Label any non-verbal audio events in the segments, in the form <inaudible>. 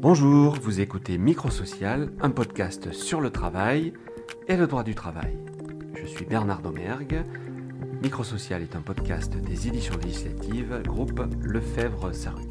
Bonjour, vous écoutez Microsocial, un podcast sur le travail et le droit du travail. Je suis Bernard Domergue. Microsocial est un podcast des éditions législatives, groupe Lefebvre-Saru.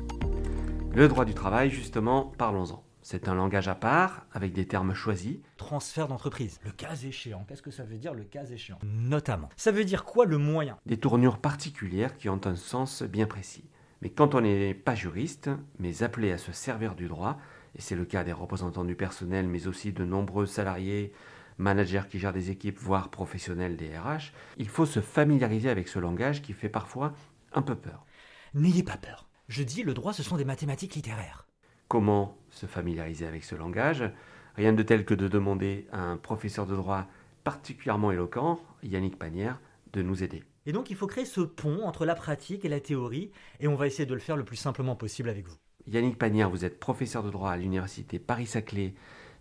Le droit du travail, justement, parlons-en. C'est un langage à part, avec des termes choisis. Transfert d'entreprise. Le cas échéant. Qu'est-ce que ça veut dire le cas échéant? Notamment. Ça veut dire quoi le moyen? Des tournures particulières qui ont un sens bien précis. Mais quand on n'est pas juriste, mais appelé à se servir du droit, et c'est le cas des représentants du personnel, mais aussi de nombreux salariés, managers qui gèrent des équipes, voire professionnels des RH, il faut se familiariser avec ce langage qui fait parfois un peu peur. N'ayez pas peur. Je dis, le droit, ce sont des mathématiques littéraires. Comment se familiariser avec ce langage? Rien de tel que de demander à un professeur de droit particulièrement éloquent, Yannick Panière, de nous aider. Et donc, il faut créer ce pont entre la pratique et la théorie, et on va essayer de le faire le plus simplement possible avec vous. Yannick Panière, vous êtes professeur de droit à l'université Paris-Saclay,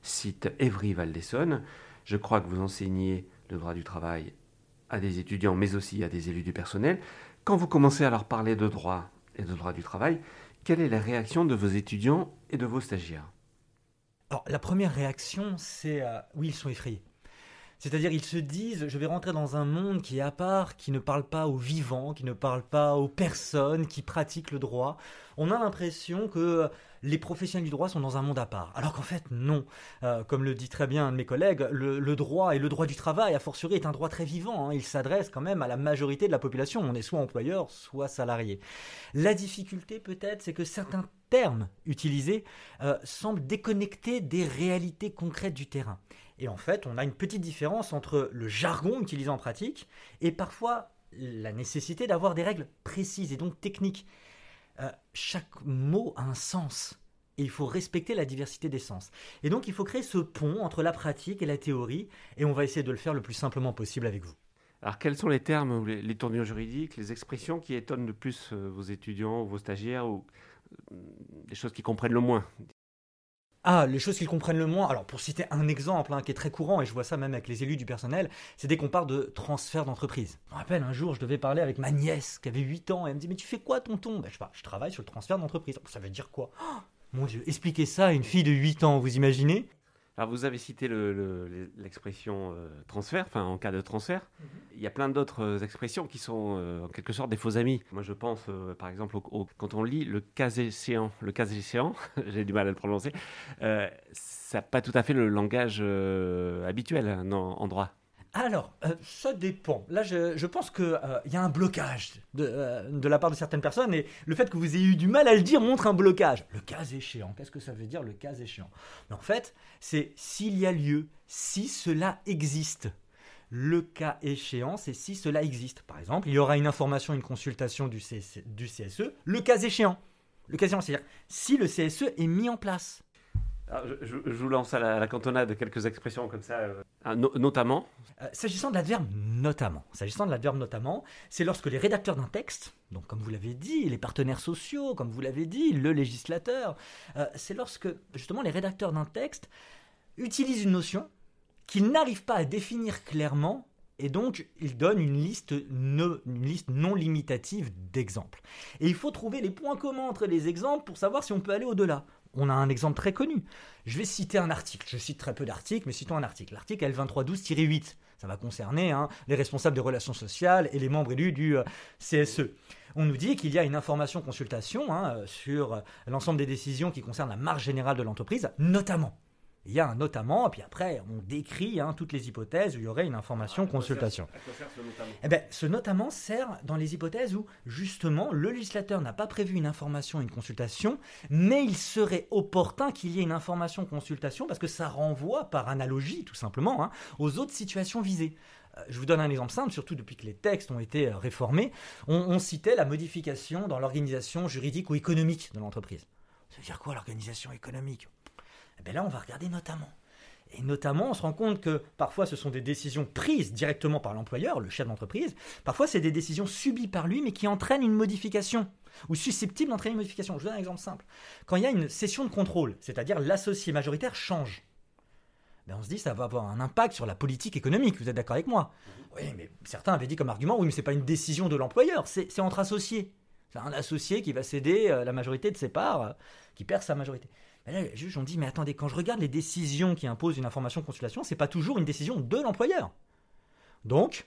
site Évry-Val d'Essonne. Je crois que vous enseignez le droit du travail à des étudiants, mais aussi à des élus du personnel. Quand vous commencez à leur parler de droit et de droit du travail, quelle est la réaction de vos étudiants et de vos stagiaires? Alors, la première réaction, c'est euh, oui, ils sont effrayés. C'est-à-dire, ils se disent, je vais rentrer dans un monde qui est à part, qui ne parle pas aux vivants, qui ne parle pas aux personnes qui pratiquent le droit. On a l'impression que les professionnels du droit sont dans un monde à part. Alors qu'en fait, non. Euh, comme le dit très bien un de mes collègues, le, droit et le droit du travail, a fortiori, est un droit très vivant. Hein. Il s'adresse quand même à la majorité de la population. On est soit employeur, soit salarié. La difficulté, peut-être, c'est que certains termes utilisés euh, semblent déconnectés des réalités concrètes du terrain. Et en fait, on a une petite différence entre le jargon utilisé en pratique et parfois la nécessité d'avoir des règles précises et donc techniques. Euh, chaque mot a un sens et il faut respecter la diversité des sens. Et donc il faut créer ce pont entre la pratique et la théorie et on va essayer de le faire le plus simplement possible avec vous. Alors quels sont les termes, les, les tournures juridiques, les expressions qui étonnent le plus euh, vos étudiants ou vos stagiaires ou des choses qu'ils comprennent le moins ah, les choses qu'ils comprennent le moins. Alors, pour citer un exemple hein, qui est très courant, et je vois ça même avec les élus du personnel, c'est dès qu'on parle de transfert d'entreprise. Je me rappelle, un jour, je devais parler avec ma nièce qui avait 8 ans, et elle me dit Mais tu fais quoi, tonton? Ben, Je sais pas, je travaille sur le transfert d'entreprise. Ça veut dire quoi? Oh, Mon Dieu, expliquez ça à une fille de 8 ans, vous imaginez? Alors vous avez cité l'expression euh, transfert, enfin en cas de transfert. Mhm. Il y a plein d'autres euh, expressions qui sont euh, en quelque sorte des faux amis. Moi je pense par exemple quand on lit le cas échéant, le cas échéant, <laughs> j'ai du mal à le prononcer, ça n'a pas tout à fait le langage habituel hein, en droit. Alors, euh, ça dépend. Là, je, pense qu'il euh, y a un blocage euh, de, la part de certaines personnes et le fait que vous ayez eu du mal à le dire montre un blocage. Le cas échéant, qu'est-ce que ça veut dire le cas échéant? En fait, c'est s'il y a lieu, si cela existe. Le cas échéant, c'est si cela existe. Par exemple, il y aura une information, une consultation du, du CSE, le cas échéant. Le cas échéant, c'est-à-dire si le CSE est mis en place je, vous lance à la, cantonade quelques expressions comme ça, euh, notamment. Euh, s'agissant de l'adverbe notamment, s'agissant de l'adverbe notamment, c'est lorsque les rédacteurs d'un texte, donc comme vous l'avez dit, les partenaires sociaux, comme vous l'avez dit, le législateur, euh, c'est lorsque justement les rédacteurs d'un texte utilisent une notion qu'ils n'arrivent pas à définir clairement et donc, ils donnent une liste non limitative d'exemples. Et il faut trouver les points communs entre les exemples pour savoir si on peut aller au-delà on a un exemple très connu. Je vais citer un article. Je cite très peu d'articles, mais citons un article. L'article L2312-8. Ça va concerner hein, les responsables des relations sociales et les membres élus du euh, CSE. On nous dit qu'il y a une information consultation hein, sur l'ensemble des décisions qui concernent la marge générale de l'entreprise, notamment il y a un notamment, et puis après, on décrit hein, toutes les hypothèses où il y aurait une information consultation. ce, notamment eh ben, ce notamment sert dans les hypothèses où, justement, le législateur n'a pas prévu une information, une consultation, mais il serait opportun qu'il y ait une information consultation parce que ça renvoie, par analogie, tout simplement, hein, aux autres situations visées. Euh, je vous donne un exemple simple, surtout depuis que les textes ont été euh, réformés. on citait la modification dans l'organisation juridique ou économique de l'entreprise. Ça veut dire quoi l'organisation économique? Bien là, on va regarder notamment. Et notamment, on se rend compte que parfois ce sont des décisions prises directement par l'employeur, le chef d'entreprise. Parfois, c'est des décisions subies par lui, mais qui entraînent une modification ou susceptibles d'entraîner une modification. Je vous donne un exemple simple. Quand il y a une session de contrôle, c'est-à-dire l'associé majoritaire change, ben on se dit ça va avoir un impact sur la politique économique. Vous êtes d'accord avec moi? Oui, mais certains avaient dit comme argument, oui, mais c'est pas une décision de l'employeur, c'est entre associés. C'est un associé qui va céder euh, la majorité de ses parts, euh, qui perd sa majorité. Là, les juges ont dit, mais attendez, quand je regarde les décisions qui imposent une information consultation, c'est pas toujours une décision de l'employeur. Donc,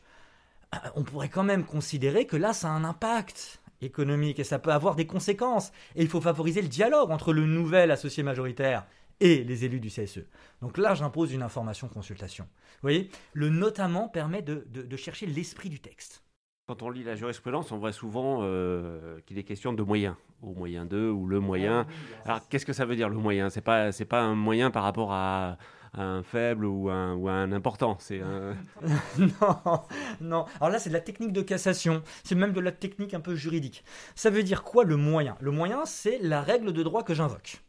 euh, on pourrait quand même considérer que là, ça a un impact économique et ça peut avoir des conséquences. Et il faut favoriser le dialogue entre le nouvel associé majoritaire et les élus du CSE. Donc là, j'impose une information consultation. Vous voyez, le notamment permet de, chercher l'esprit du texte. Quand on lit la jurisprudence, on voit souvent euh, qu'il est question de moyens, ou moyen 2, ou le moyen. Ah Alors, qu'est-ce que ça veut dire le moyen? C'est pas, c'est pas un moyen par rapport à, un faible ou un, ou un important. C'est <laughs> non, non. Alors là, c'est de la technique de cassation. C'est même de la technique un peu juridique. Ça veut dire quoi le moyen? Le moyen, c'est la règle de droit que j'invoque.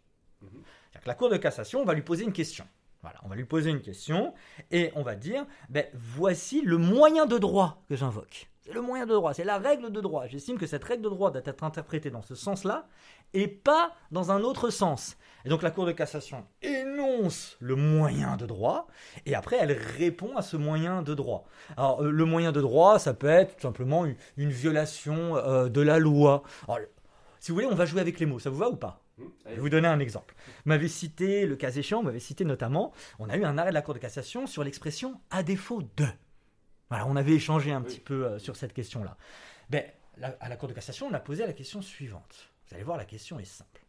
La Cour de cassation va lui poser une question. Voilà, on va lui poser une question et on va dire ben, voici le moyen de droit que j'invoque. C'est le moyen de droit, c'est la règle de droit. J'estime que cette règle de droit doit être interprétée dans ce sens-là et pas dans un autre sens. Et donc la Cour de cassation énonce le moyen de droit et après elle répond à ce moyen de droit. Alors euh, le moyen de droit, ça peut être tout simplement une, violation euh, de la loi. si vous voulez, on va jouer avec les mots, ça vous va ou pas? Je vais vous donner un exemple. Vous m'avez cité, le cas échéant, m'avez cité notamment, on a eu un arrêt de la Cour de cassation sur l'expression à défaut de. Voilà, on avait échangé un petit peu euh, sur cette question-là. Ben, à la Cour de cassation, on a posé la question suivante. Vous allez voir, la question est simple.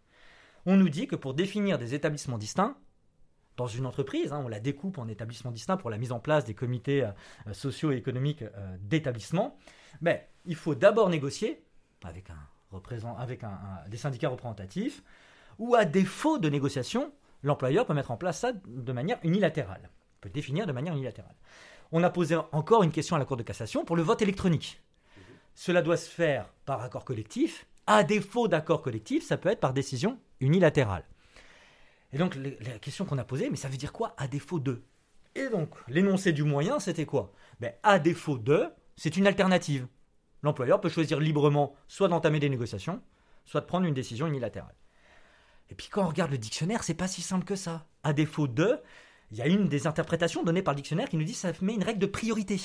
On nous dit que pour définir des établissements distincts, dans une entreprise, hein, on la découpe en établissements distincts pour la mise en place des comités euh, sociaux et économiques euh, d'établissement, ben, il faut d'abord négocier avec un avec des syndicats représentatifs, ou à défaut de négociation, l'employeur peut mettre en place ça de manière unilatérale, peut définir de manière unilatérale. On a posé encore une question à la Cour de cassation pour le vote électronique. Cela doit se faire par accord collectif. À défaut d'accord collectif, ça peut être par décision unilatérale. Et donc la question qu'on a posée, mais ça veut dire quoi à défaut de? Et donc l'énoncé du moyen, c'était quoi? Ben, À défaut de, c'est une alternative l'employeur peut choisir librement soit d'entamer des négociations, soit de prendre une décision unilatérale. Et puis quand on regarde le dictionnaire, c'est pas si simple que ça. À défaut de, il y a une des interprétations données par le dictionnaire qui nous dit que ça met une règle de priorité.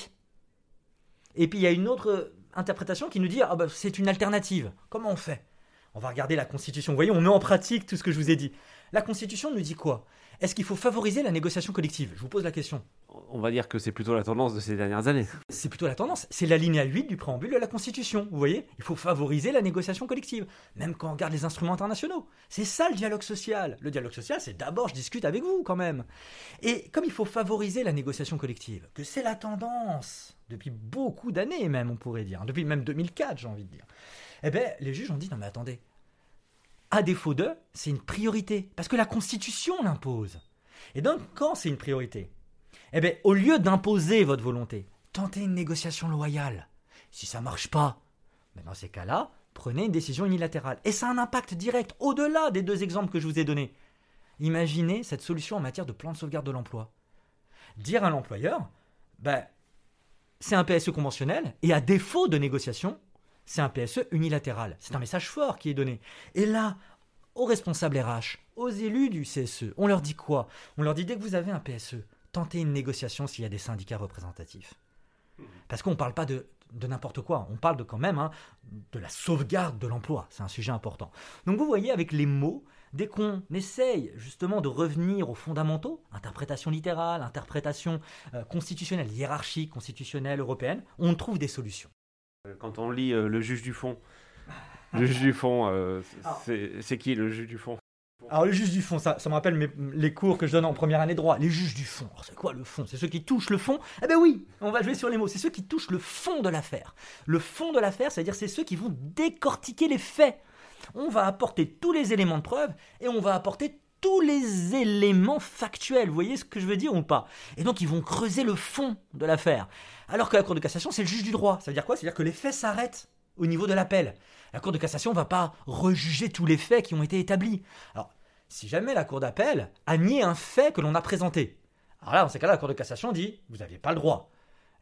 Et puis il y a une autre interprétation qui nous dit ah bah, c'est une alternative. Comment on fait? On va regarder la Constitution. Vous voyez, on met en pratique tout ce que je vous ai dit. La Constitution nous dit quoi? Est-ce qu'il faut favoriser la négociation collective? Je vous pose la question on va dire que c'est plutôt la tendance de ces dernières années. C'est plutôt la tendance. C'est la ligne 8 du préambule de la Constitution. Vous voyez? Il faut favoriser la négociation collective, même quand on regarde les instruments internationaux. C'est ça le dialogue social. Le dialogue social, c'est d'abord je discute avec vous quand même. Et comme il faut favoriser la négociation collective, que c'est la tendance depuis beaucoup d'années même, on pourrait dire, depuis même 2004, j'ai envie de dire. Eh bien, les juges ont dit non mais attendez, à défaut de, c'est une priorité parce que la Constitution l'impose. Et donc quand c'est une priorité eh bien, au lieu d'imposer votre volonté, tentez une négociation loyale. Si ça ne marche pas, mais dans ces cas-là, prenez une décision unilatérale. Et ça a un impact direct au-delà des deux exemples que je vous ai donnés. Imaginez cette solution en matière de plan de sauvegarde de l'emploi. Dire à l'employeur, ben, c'est un PSE conventionnel, et à défaut de négociation, c'est un PSE unilatéral. C'est un message fort qui est donné. Et là, aux responsables RH, aux élus du CSE, on leur dit quoi? On leur dit dès que vous avez un PSE, tenter une négociation s'il y a des syndicats représentatifs. Parce qu'on ne parle pas de, n'importe quoi, on parle de quand même hein, de la sauvegarde de l'emploi, c'est un sujet important. Donc vous voyez avec les mots, dès qu'on essaye justement de revenir aux fondamentaux, interprétation littérale, interprétation euh, constitutionnelle, hiérarchie constitutionnelle européenne, on trouve des solutions. Euh, quand on lit euh, le juge du fond, le juge du fond, c'est qui le juge du fond? Alors les juges du fond, ça, ça me rappelle les cours que je donne en première année de droit. Les juges du fond, c'est quoi le fond? C'est ceux qui touchent le fond? Eh ben oui, on va jouer sur les mots. C'est ceux qui touchent le fond de l'affaire. Le fond de l'affaire, c'est-à-dire c'est ceux qui vont décortiquer les faits. On va apporter tous les éléments de preuve et on va apporter tous les éléments factuels. Vous voyez ce que je veux dire ou pas? Et donc ils vont creuser le fond de l'affaire. Alors que la Cour de cassation, c'est le juge du droit. Ça veut dire quoi? C'est-à-dire que les faits s'arrêtent au niveau de l'appel. La Cour de cassation ne va pas rejuger tous les faits qui ont été établis. Alors, si jamais la Cour d'appel a nié un fait que l'on a présenté, alors là, dans ces cas-là, la Cour de cassation dit Vous n'aviez pas le droit.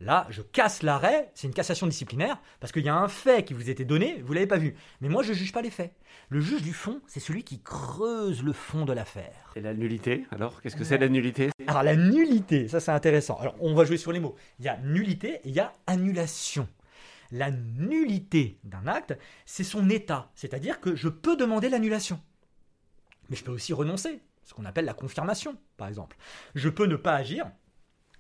Là, je casse l'arrêt, c'est une cassation disciplinaire, parce qu'il y a un fait qui vous été donné, vous ne l'avez pas vu. Mais moi, je ne juge pas les faits. Le juge du fond, c'est celui qui creuse le fond de l'affaire. Et la nullité, alors? Qu'est-ce que c'est la nullité? Alors, la nullité, ça c'est intéressant. Alors, on va jouer sur les mots. Il y a nullité et il y a annulation. La nullité d'un acte, c'est son état, c'est-à-dire que je peux demander l'annulation. Mais je peux aussi renoncer, ce qu'on appelle la confirmation, par exemple. Je peux ne pas agir,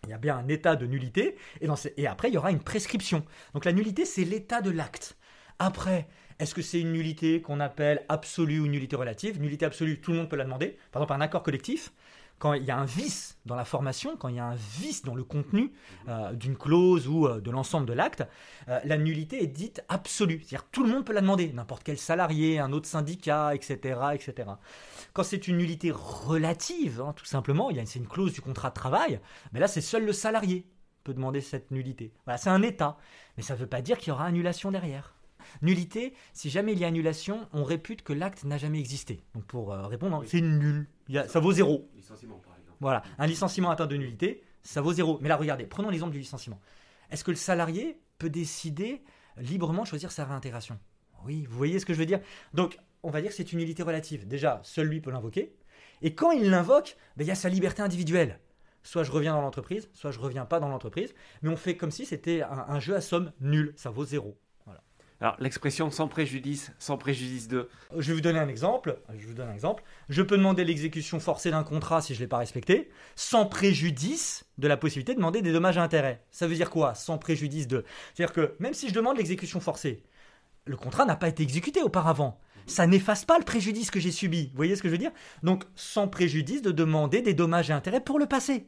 il y a bien un état de nullité, et, après, il y aura une prescription. Donc la nullité, c'est l'état de l'acte. Après, est-ce que c'est une nullité qu'on appelle absolue ou nullité relative? Nullité absolue, tout le monde peut la demander. Par exemple, un accord collectif, quand il y a un vice dans la formation, quand il y a un vice dans le contenu euh, d'une clause ou euh, de l'ensemble de l'acte, euh, la nullité est dite absolue. C'est-à-dire tout le monde peut la demander, n'importe quel salarié, un autre syndicat, etc. etc. Quand c'est une nullité relative, hein, tout simplement, c'est une clause du contrat de travail, mais là c'est seul le salarié peut demander cette nullité. Voilà, c'est un état, mais ça ne veut pas dire qu'il y aura annulation derrière. Nullité, si jamais il y a annulation, on répute que l'acte n'a jamais existé. Donc pour euh, répondre, c'est nul. Ça vaut zéro. Licenciement, par exemple. Voilà, un licenciement atteint de nullité, ça vaut zéro. Mais là, regardez, prenons l'exemple du licenciement. Est-ce que le salarié peut décider librement choisir sa réintégration Oui, vous voyez ce que je veux dire? Donc, on va dire que c'est une nullité relative. Déjà, seul lui peut l'invoquer. Et quand il l'invoque, ben, il y a sa liberté individuelle. Soit je reviens dans l'entreprise, soit je reviens pas dans l'entreprise. Mais on fait comme si c'était un, un jeu à somme nulle. Ça vaut zéro. Alors, l'expression sans préjudice, sans préjudice de. Je vais vous donner un exemple. Je vous donne un exemple. Je peux demander l'exécution forcée d'un contrat si je ne l'ai pas respecté, sans préjudice de la possibilité de demander des dommages à intérêts. Ça veut dire quoi Sans préjudice de? C'est-à-dire que même si je demande l'exécution forcée, le contrat n'a pas été exécuté auparavant. Ça n'efface pas le préjudice que j'ai subi. Vous voyez ce que je veux dire? Donc, sans préjudice de demander des dommages et intérêts pour le passé.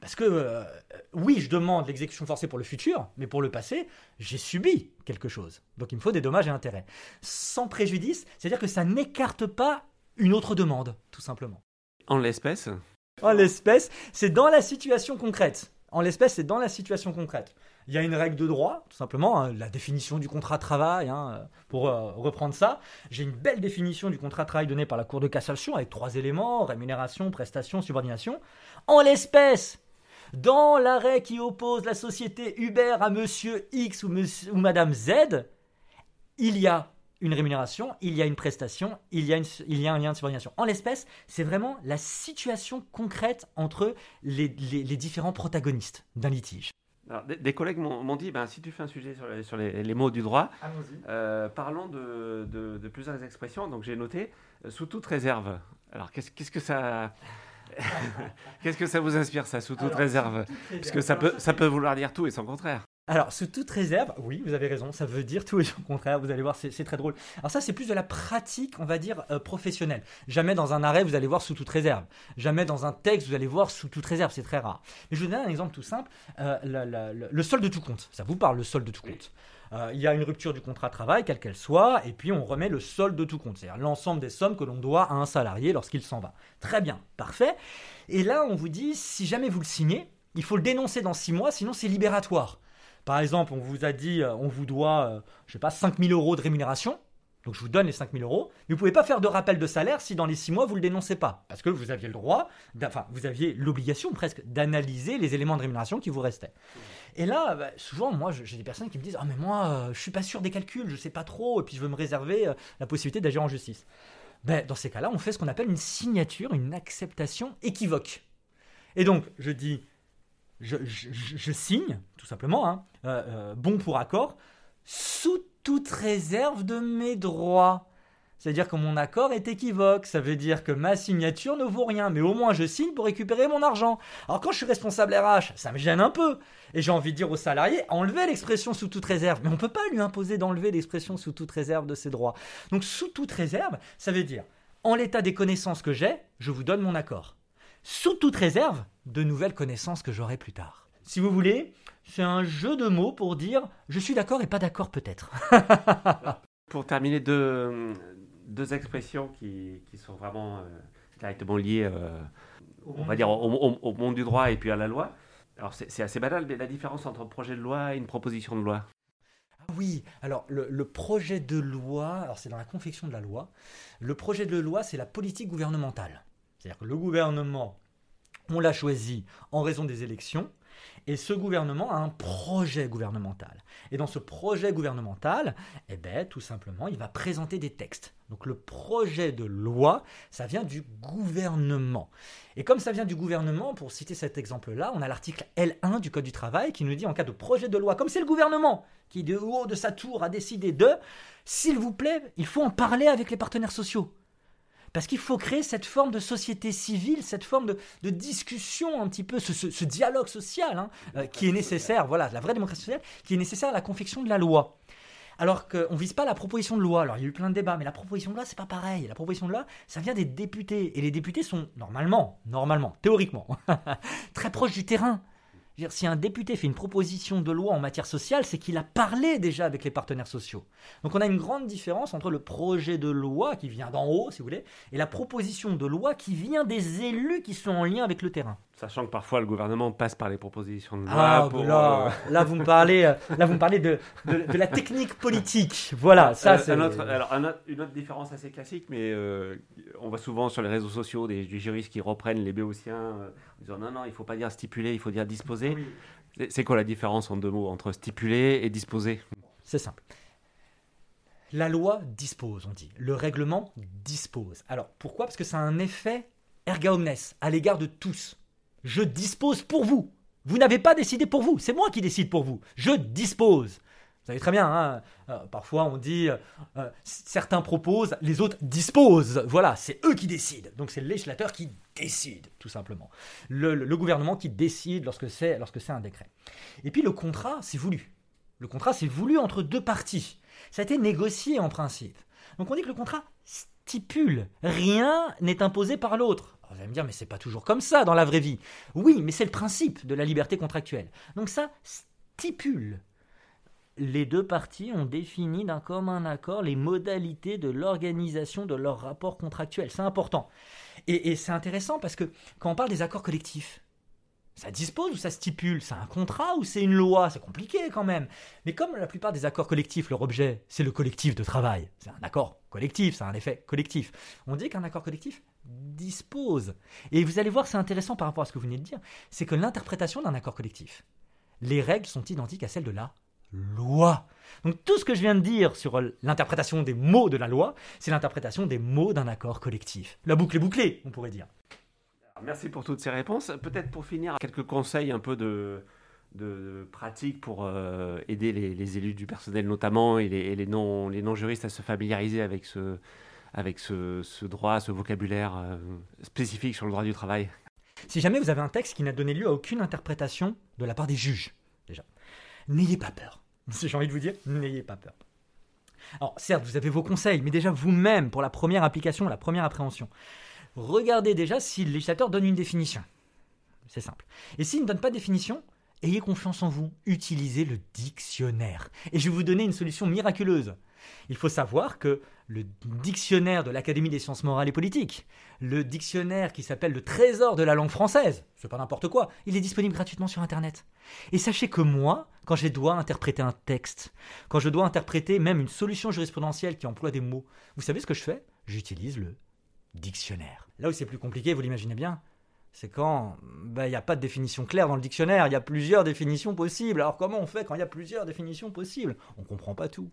Parce que euh, oui, je demande l'exécution forcée pour le futur, mais pour le passé, j'ai subi quelque chose. Donc il me faut des dommages et intérêts. Sans préjudice, c'est-à-dire que ça n'écarte pas une autre demande, tout simplement. En l'espèce En l'espèce, c'est dans la situation concrète. En l'espèce, c'est dans la situation concrète. Il y a une règle de droit, tout simplement, hein, la définition du contrat de travail, hein, pour euh, reprendre ça. J'ai une belle définition du contrat de travail donnée par la Cour de cassation avec trois éléments, rémunération, prestation, subordination. En l'espèce, dans l'arrêt qui oppose la société Uber à monsieur X ou, monsieur, ou madame Z, il y a une rémunération, il y a une prestation, il y a, il y a un lien de subordination. En l'espèce, c'est vraiment la situation concrète entre les, différents protagonistes d'un litige. des, collègues m'ont dit, ben, si tu fais un sujet sur les, mots du droit, euh, parlons de, plusieurs expressions. Donc j'ai noté, euh, sous toute réserve. Alors qu'est-ce que ça... <laughs> Qu'est-ce que ça vous inspire, ça, sous toute réserve Parce que ça peut, ça peut vouloir dire tout et son contraire. Alors, sous toute réserve, oui, vous avez raison, ça veut dire tout et son contraire, vous allez voir, c'est très drôle. Alors ça, c'est plus de la pratique, on va dire, euh, professionnelle. Jamais dans un arrêt, vous allez voir sous toute réserve. Jamais dans un texte, vous allez voir sous toute réserve, c'est très rare. Mais je vais vous donner un exemple tout simple, euh, le, solde de tout compte. Ça vous parle, le solde de tout compte. Euh, il y a une rupture du contrat de travail, quelle qu'elle soit, et puis on remet le solde de tout compte, c'est-à-dire l'ensemble des sommes que l'on doit à un salarié lorsqu'il s'en va. Très bien, parfait. Et là, on vous dit, si jamais vous le signez, il faut le dénoncer dans six mois, sinon c'est libératoire. Par exemple, on vous a dit, euh, on vous doit, je euh, je sais pas, 5000 euros de rémunération. Donc je vous donne les 5000 euros, mais vous pouvez pas faire de rappel de salaire si dans les 6 mois vous ne le dénoncez pas. Parce que vous aviez le droit, enfin vous aviez l'obligation presque d'analyser les éléments de rémunération qui vous restaient. Et là, bah, souvent, moi j'ai des personnes qui me disent Ah, mais moi euh, je suis pas sûr des calculs, je ne sais pas trop, et puis je veux me réserver euh, la possibilité d'agir en justice. Ben, dans ces cas-là, on fait ce qu'on appelle une signature, une acceptation équivoque. Et donc, je dis je, signe, tout simplement, hein, euh, bon pour accord, sous toute réserve de mes droits. C'est-à-dire que mon accord est équivoque. Ça veut dire que ma signature ne vaut rien, mais au moins je signe pour récupérer mon argent. Alors quand je suis responsable RH, ça me gêne un peu. Et j'ai envie de dire aux salariés, enlevez l'expression sous toute réserve. Mais on ne peut pas lui imposer d'enlever l'expression sous toute réserve de ses droits. Donc sous toute réserve, ça veut dire, en l'état des connaissances que j'ai, je vous donne mon accord. Sous toute réserve, de nouvelles connaissances que j'aurai plus tard. Si vous voulez, c'est un jeu de mots pour dire je suis d'accord et pas d'accord peut-être. <laughs> pour terminer, deux, deux expressions qui, qui sont vraiment euh, directement liées, euh, on va dire, au, monde du droit et puis à la loi. Alors c'est assez banal, mais la différence entre un projet de loi et une proposition de loi? Ah oui, alors le, le, projet de loi, alors c'est dans la confection de la loi, le projet de loi c'est la politique gouvernementale. C'est-à-dire que le gouvernement, on l'a choisi en raison des élections, et ce gouvernement a un projet gouvernemental. Et dans ce projet gouvernemental, eh ben, tout simplement, il va présenter des textes. Donc le projet de loi, ça vient du gouvernement. Et comme ça vient du gouvernement, pour citer cet exemple-là, on a l'article L1 du Code du travail qui nous dit en cas de projet de loi, comme c'est le gouvernement qui de haut de sa tour a décidé de, s'il vous plaît, il faut en parler avec les partenaires sociaux. Parce qu'il faut créer cette forme de société civile, cette forme de, discussion un petit peu, ce, dialogue social hein, euh, qui est nécessaire, voilà, la vraie démocratie sociale, qui est nécessaire à la confection de la loi. Alors qu'on ne vise pas la proposition de loi. Alors il y a eu plein de débats, mais la proposition de loi, c'est pas pareil. La proposition de loi, ça vient des députés. Et les députés sont normalement, normalement, théoriquement, <laughs> très proches du terrain si un député fait une proposition de loi en matière sociale, c'est qu'il a parlé déjà avec les partenaires sociaux. Donc on a une grande différence entre le projet de loi qui vient d'en haut, si vous voulez, et la proposition de loi qui vient des élus qui sont en lien avec le terrain. Sachant que parfois le gouvernement passe par les propositions de loi. Ah, pour, là, euh, là, vous me parlez, euh, là, vous me parlez de, de, la technique politique. Voilà, ça euh, c'est. alors, une autre différence assez classique, mais on voit souvent sur les réseaux sociaux des, juristes qui reprennent les béotiens en disant non, non, il ne faut pas dire stipuler, il faut dire disposer. C'est quoi la différence en deux mots entre stipuler et disposer? C'est simple. La loi dispose, on dit. Le règlement dispose. Alors pourquoi? Parce que ça a un effet erga omnes à l'égard de tous je dispose pour vous. Vous n'avez pas décidé pour vous, c'est moi qui décide pour vous. Je dispose. Vous savez très bien, hein, euh, parfois on dit euh, certains proposent, les autres disposent. Voilà, c'est eux qui décident. Donc c'est le législateur qui décide, tout simplement. Le, gouvernement qui décide lorsque c'est lorsque c'est un décret. Et puis le contrat, c'est voulu. Le contrat, c'est voulu entre deux parties. Ça a été négocié en principe. Donc on dit que le contrat stipule. Rien n'est imposé par l'autre. Vous allez me dire, mais c'est pas toujours comme ça dans la vraie vie. Oui, mais c'est le principe de la liberté contractuelle. Donc ça stipule. Les deux parties ont défini d'un commun accord les modalités de l'organisation de leur rapport contractuel. C'est important. Et, c'est intéressant parce que quand on parle des accords collectifs, ça dispose ou ça stipule? C'est un contrat ou c'est une loi? C'est compliqué quand même. Mais comme la plupart des accords collectifs, leur objet, c'est le collectif de travail, c'est un accord collectif, ça a un effet collectif. On dit qu'un accord collectif dispose. Et vous allez voir, c'est intéressant par rapport à ce que vous venez de dire, c'est que l'interprétation d'un accord collectif, les règles sont identiques à celles de la loi. Donc tout ce que je viens de dire sur l'interprétation des mots de la loi, c'est l'interprétation des mots d'un accord collectif. La boucle est bouclée, on pourrait dire. Merci pour toutes ces réponses. Peut-être pour finir, quelques conseils un peu de, de pratique pour euh, aider les, élus du personnel notamment et les, non, les non-juristes à se familiariser avec ce, avec ce, droit, ce vocabulaire euh, spécifique sur le droit du travail. Si jamais vous avez un texte qui n'a donné lieu à aucune interprétation de la part des juges, déjà, n'ayez pas peur. <laughs> J'ai envie de vous dire, n'ayez pas peur. Alors certes, vous avez vos conseils, mais déjà vous-même, pour la première application, la première appréhension, regardez déjà si le législateur donne une définition. C'est simple. Et s'il ne donne pas de définition, ayez confiance en vous, utilisez le dictionnaire. Et je vais vous donner une solution miraculeuse. Il faut savoir que le dictionnaire de l'Académie des sciences morales et politiques, le dictionnaire qui s'appelle le trésor de la langue française, c'est pas n'importe quoi, il est disponible gratuitement sur Internet. Et sachez que moi, quand je dois interpréter un texte, quand je dois interpréter même une solution jurisprudentielle qui emploie des mots, vous savez ce que je fais? J'utilise le dictionnaire. Là où c'est plus compliqué, vous l'imaginez bien, c'est quand bah, il n'y a pas de définition claire dans le dictionnaire, il y a plusieurs définitions possibles. Alors comment on fait quand il y a plusieurs définitions possibles? On ne comprend pas tout.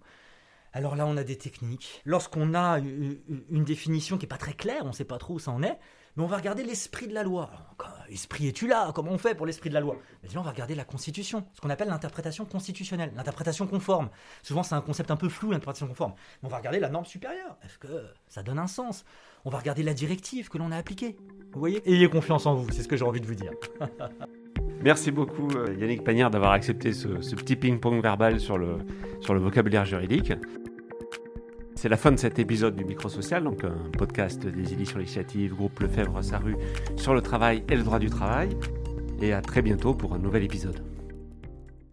Alors là, on a des techniques. Lorsqu'on a une définition qui n'est pas très claire, on ne sait pas trop où ça en est, mais on va regarder l'esprit de la loi. Esprit es-tu là? Comment on fait pour l'esprit de la loi? Mais On va regarder la Constitution, ce qu'on appelle l'interprétation constitutionnelle, l'interprétation conforme. Souvent, c'est un concept un peu flou, l'interprétation conforme. Mais on va regarder la norme supérieure. Est-ce que ça donne un sens? On va regarder la directive que l'on a appliquée. Vous voyez? Ayez confiance en vous, c'est ce que j'ai envie de vous dire. <laughs> Merci beaucoup euh, Yannick Pagnard d'avoir accepté ce, petit ping-pong verbal sur le, sur le vocabulaire juridique. C'est la fin de cet épisode du Microsocial, donc un podcast des éditions législatives, groupe Lefebvre Saru sur le travail et le droit du travail. Et à très bientôt pour un nouvel épisode.